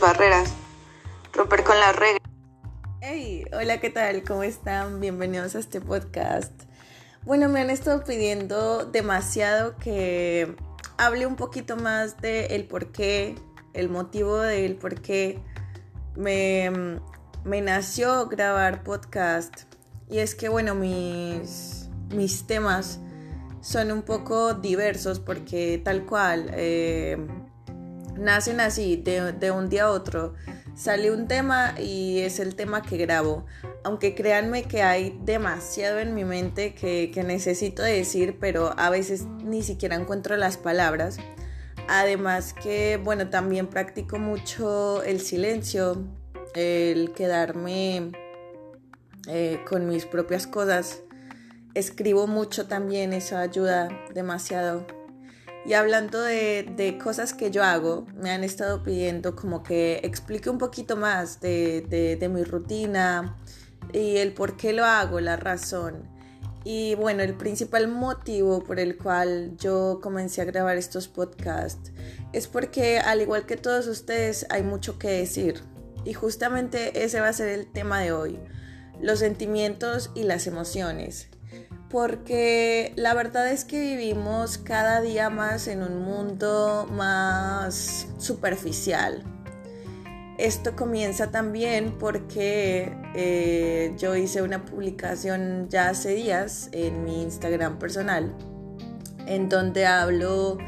barreras, romper con las reglas. Hey, hola, ¿qué tal? ¿Cómo están? Bienvenidos a este podcast. Bueno, me han estado pidiendo demasiado que hable un poquito más de el por qué, el motivo del por qué me, me nació grabar podcast. Y es que, bueno, mis, mis temas son un poco diversos porque tal cual eh, nacen así de, un día a otro. Sale un tema y es el tema que grabo. Aunque créanme que hay demasiado en mi mente que, que necesito decir, pero a veces ni siquiera encuentro las palabras. Además que, bueno, también practico mucho el silencio, el quedarme eh, con mis propias cosas escribo mucho también, eso ayuda demasiado. Y hablando de, cosas que yo hago, me han estado pidiendo como que explique un poquito más de, de, mi rutina y el por qué lo hago, la razón. Y bueno, el principal motivo por el cual yo comencé a grabar estos podcasts es porque al igual que todos ustedes hay mucho que decir. Y justamente ese va a ser el tema de hoy, los sentimientos y las emociones porque la verdad es que vivimos cada día más en un mundo más superficial. Esto comienza también porque eh, yo hice una publicación ya hace días en mi Instagram personal, en donde hablo,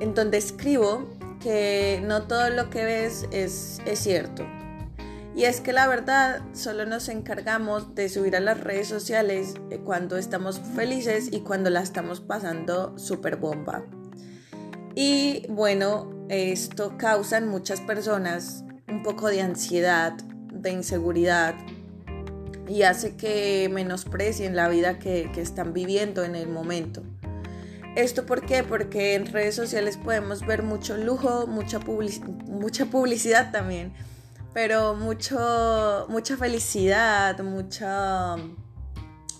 en donde escribo que no todo lo que ves es, es cierto y es que la verdad solo nos encargamos de subir a las redes sociales eh, cuando estamos felices y cuando la estamos pasando súper bomba. Y bueno, esto causa en muchas personas un poco de ansiedad, de inseguridad y hace que menosprecien la vida que, están viviendo en el momento. ¿Esto por qué? Porque en redes sociales podemos ver mucho lujo, mucha, mucha publicidad también pero mucho, mucha felicidad, mucha,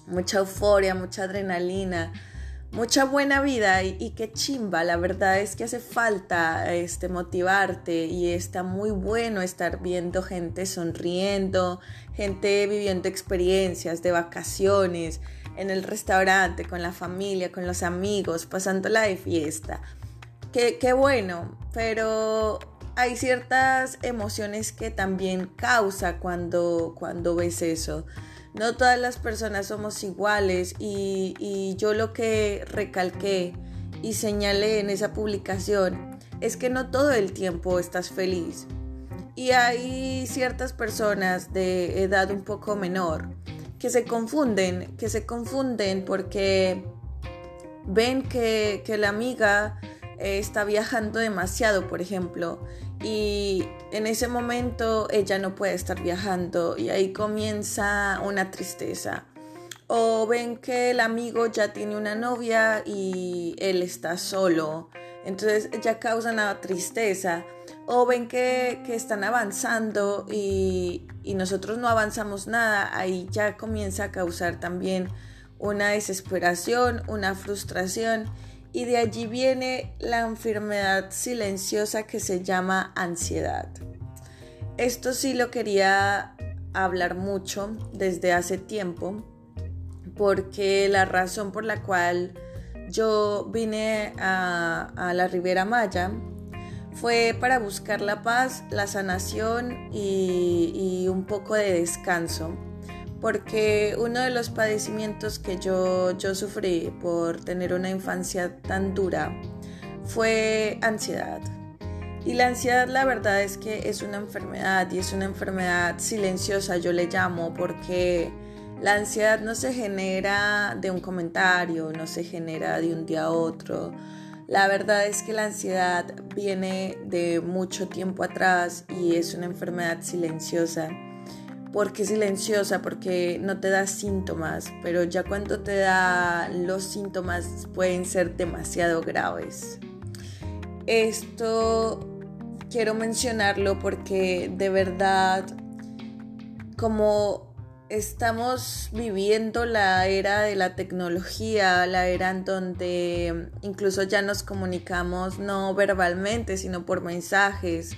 mucha euforia, mucha adrenalina, mucha buena vida y, qué chimba, la verdad es que hace falta este, motivarte y está muy bueno estar viendo gente sonriendo, gente viviendo experiencias de vacaciones en el restaurante, con la familia, con los amigos, pasándola de fiesta. Qué, qué bueno, pero hay ciertas emociones que también causa cuando, cuando ves eso. No todas las personas somos iguales y, yo lo que recalqué y señalé en esa publicación es que no todo el tiempo estás feliz. Y hay ciertas personas de edad un poco menor que se confunden, que se confunden porque ven que, que la amiga está viajando demasiado, por ejemplo, y en ese momento ella no puede estar viajando y ahí comienza una tristeza. O ven que el amigo ya tiene una novia y él está solo, entonces ya causa una tristeza. O ven que, están avanzando y, y nosotros no avanzamos nada, ahí ya comienza a causar también una desesperación, una frustración y de allí viene la enfermedad silenciosa que se llama ansiedad. Esto sí lo quería hablar mucho desde hace tiempo porque la razón por la cual yo vine a, la Ribera Maya fue para buscar la paz, la sanación y un poco de descanso porque uno de los padecimientos que yo, yo sufrí por tener una infancia tan dura fue ansiedad. Y la ansiedad la verdad es que es una enfermedad y es una enfermedad silenciosa, yo le llamo, porque la ansiedad no se genera de un comentario, no se genera de un día a otro. La verdad es que la ansiedad viene de mucho tiempo atrás y es una enfermedad silenciosa porque silenciosa, porque no te da síntomas, pero ya cuando te da los síntomas pueden ser demasiado graves. Esto quiero mencionarlo porque de verdad, como estamos viviendo la era de la tecnología, la era en donde incluso ya nos comunicamos no verbalmente, sino por mensajes,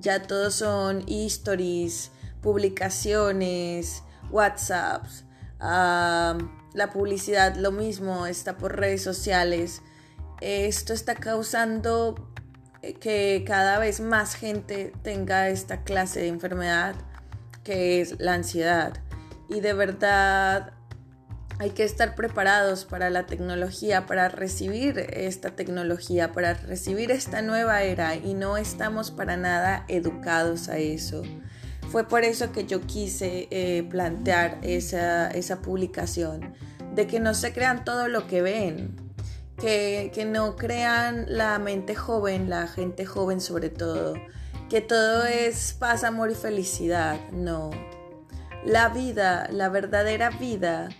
Ya todos son stories, publicaciones, WhatsApps, la publicidad lo mismo, está por redes sociales. Esto está causando eh, que cada vez más gente tenga esta clase de enfermedad que es la ansiedad. Y de verdad hay que estar preparados para la tecnología, para recibir esta tecnología, para recibir esta nueva era y no estamos para nada educados a eso. Fue por eso que yo quise eh, plantear esa, esa publicación, de que no se crean todo lo que ven, que, que no crean la mente joven, la gente joven sobre todo, que todo es paz, amor y felicidad, no. La vida, la verdadera vida,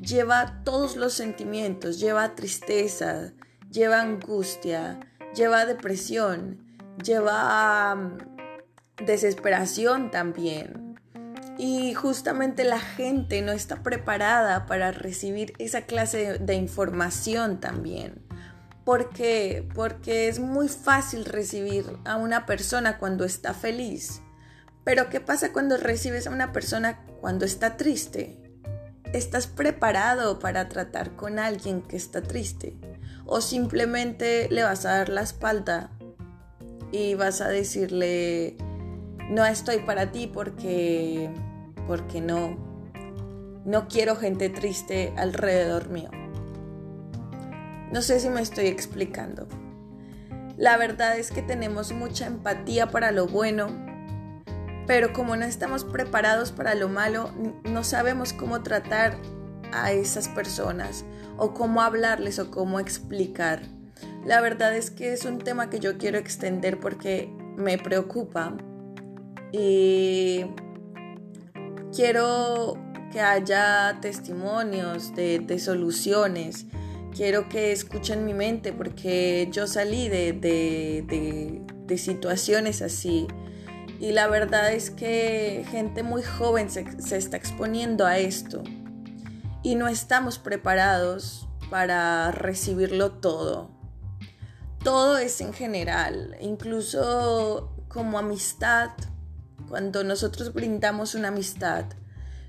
lleva todos los sentimientos, lleva tristeza, lleva angustia, lleva depresión, lleva desesperación también. Y justamente la gente no está preparada para recibir esa clase de, información también. ¿Por qué? Porque es muy fácil recibir a una persona cuando está feliz. Pero ¿qué pasa cuando recibes a una persona cuando está triste? ¿Estás preparado para tratar con alguien que está triste? ¿O simplemente le vas a dar la espalda y vas a decirle, no estoy para ti porque, porque no, no quiero gente triste alrededor mío? No sé si me estoy explicando. La verdad es que tenemos mucha empatía para lo bueno pero como no estamos preparados para lo malo, no sabemos cómo tratar a esas personas o cómo hablarles o cómo explicar. La verdad es que es un tema que yo quiero extender porque me preocupa y quiero que haya testimonios de, soluciones. Quiero que escuchen mi mente porque yo salí de, de situaciones así y la verdad es que gente muy joven se, está exponiendo a esto y no estamos preparados para recibirlo todo. Todo es en general, incluso como amistad, cuando nosotros brindamos una amistad,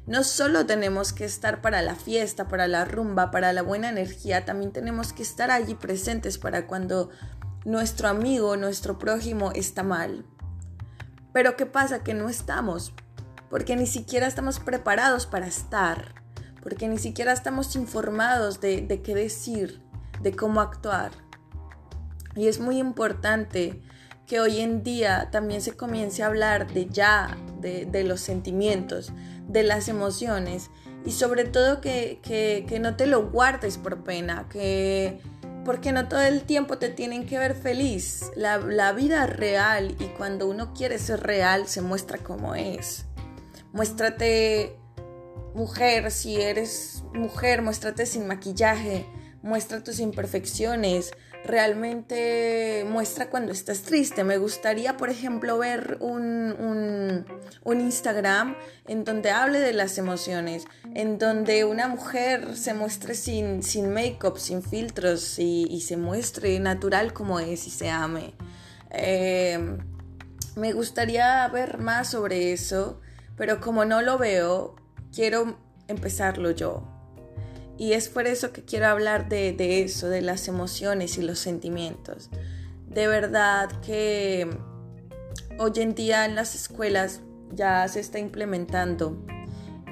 no solo tenemos que estar para la fiesta, para la rumba, para la buena energía, también tenemos que estar allí presentes para cuando nuestro amigo, nuestro prójimo está mal. Pero ¿qué pasa? Que no estamos, porque ni siquiera estamos preparados para estar, porque ni siquiera estamos informados de, qué decir, de cómo actuar. Y es muy importante que hoy en día también se comience a hablar de ya, de, los sentimientos, de las emociones y sobre todo que, que no te lo guardes por pena, que porque no todo el tiempo te tienen que ver feliz. La, vida real y cuando uno quiere ser real se muestra como es. Muéstrate mujer, si eres mujer, muéstrate sin maquillaje, muestra tus imperfecciones, realmente muestra cuando estás triste. Me gustaría, por ejemplo, ver un, Instagram en donde hable de las emociones, en donde una mujer se muestre sin, sin make-up, sin filtros y, se muestre natural como es y se ame. Eh, me gustaría ver más sobre eso, pero como no lo veo, quiero empezarlo yo. Y es por eso que quiero hablar de, eso, de las emociones y los sentimientos. De verdad que hoy en día en las escuelas ya se está implementando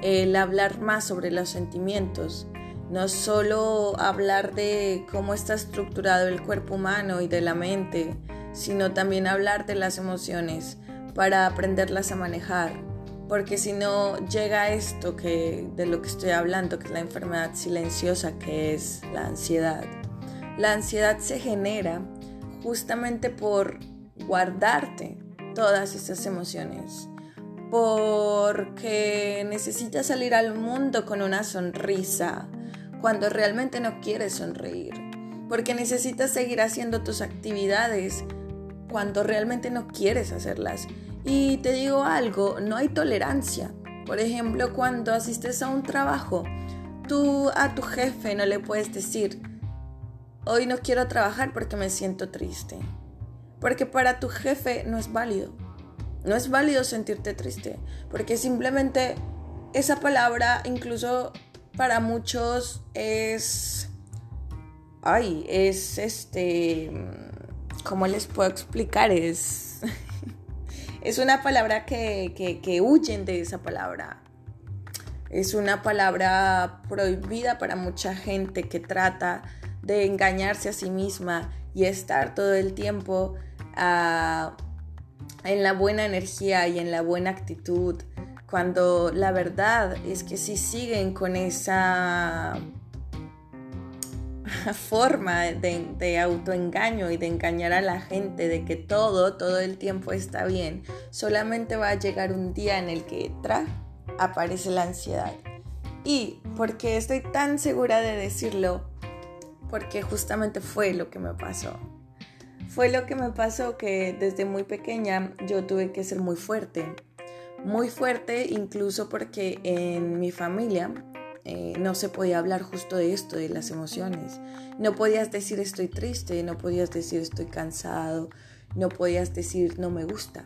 el hablar más sobre los sentimientos, no solo hablar de cómo está estructurado el cuerpo humano y de la mente, sino también hablar de las emociones para aprenderlas a manejar porque si no llega esto que de lo que estoy hablando, que es la enfermedad silenciosa, que es la ansiedad. La ansiedad se genera justamente por guardarte todas esas emociones, porque necesitas salir al mundo con una sonrisa cuando realmente no quieres sonreír, porque necesitas seguir haciendo tus actividades cuando realmente no quieres hacerlas y te digo algo, no hay tolerancia. Por ejemplo, cuando asistes a un trabajo, tú a tu jefe no le puedes decir, hoy no quiero trabajar porque me siento triste. Porque para tu jefe no es válido. No es válido sentirte triste, porque simplemente esa palabra incluso para muchos es... Ay, es este... ¿Cómo les puedo explicar? Es... es una palabra que, que, huyen de esa palabra. Es una palabra prohibida para mucha gente que trata de engañarse a sí misma y estar todo el tiempo ah, en la buena energía y en la buena actitud, cuando la verdad es que si siguen con esa forma de, de, autoengaño y de engañar a la gente de que todo, todo el tiempo está bien, solamente va a llegar un día en el que tra aparece la ansiedad. Y porque estoy tan segura de decirlo, porque justamente fue lo que me pasó. Fue lo que me pasó que desde muy pequeña yo tuve que ser muy fuerte. Muy fuerte incluso porque en mi familia eh, no se podía hablar justo de esto, de las emociones. No podías decir estoy triste, no podías decir estoy cansado, no podías decir no me gusta.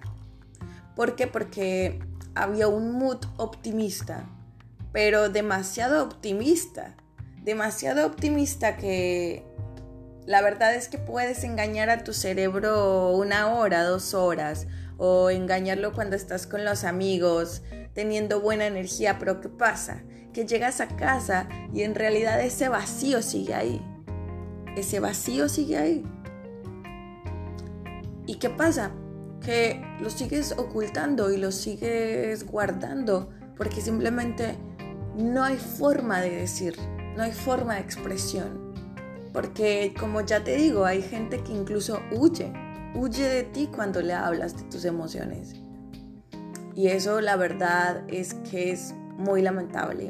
¿Por qué? Porque había un mood optimista, pero demasiado optimista. Demasiado optimista que la verdad es que puedes engañar a tu cerebro una hora, dos horas, o engañarlo cuando estás con los amigos, teniendo buena energía, pero ¿qué pasa? Que llegas a casa y en realidad ese vacío sigue ahí. Ese vacío sigue ahí. ¿Y qué pasa? Que lo sigues ocultando y lo sigues guardando porque simplemente no hay forma de decir, no hay forma de expresión. Porque como ya te digo, hay gente que incluso huye, huye de ti cuando le hablas de tus emociones. Y eso la verdad es que es muy lamentable.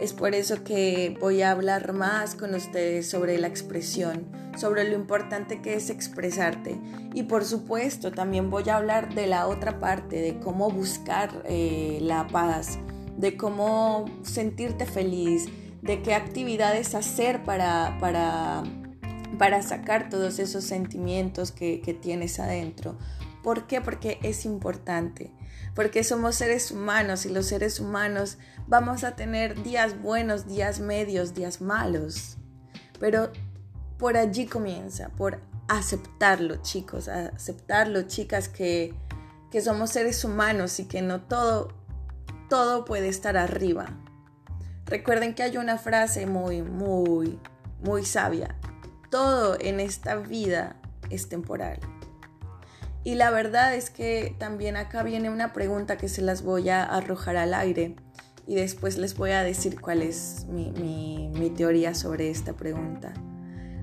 Es por eso que voy a hablar más con ustedes sobre la expresión, sobre lo importante que es expresarte. Y por supuesto también voy a hablar de la otra parte, de cómo buscar eh, la paz, de cómo sentirte feliz, de qué actividades hacer para, para, para sacar todos esos sentimientos que, tienes adentro. ¿Por qué? Porque es importante. Porque somos seres humanos y los seres humanos vamos a tener días buenos, días medios, días malos. Pero por allí comienza, por aceptarlo, chicos, aceptarlo, chicas, que, que somos seres humanos y que no todo, todo puede estar arriba. Recuerden que hay una frase muy, muy, muy sabia. Todo en esta vida es temporal. Y la verdad es que también acá viene una pregunta que se las voy a arrojar al aire y después les voy a decir cuál es mi, mi teoría sobre esta pregunta.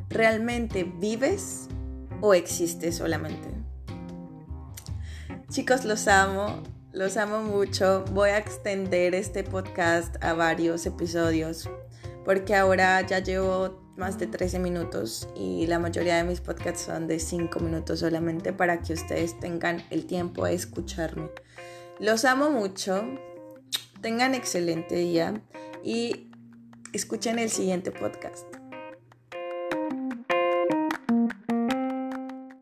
¿Realmente vives o existes solamente? Chicos, los amo. Los amo mucho. Voy a extender este podcast a varios episodios porque ahora ya llevo más de 13 minutos y la mayoría de mis podcasts son de 5 minutos solamente para que ustedes tengan el tiempo de escucharme. Los amo mucho. Tengan excelente día y escuchen el siguiente podcast.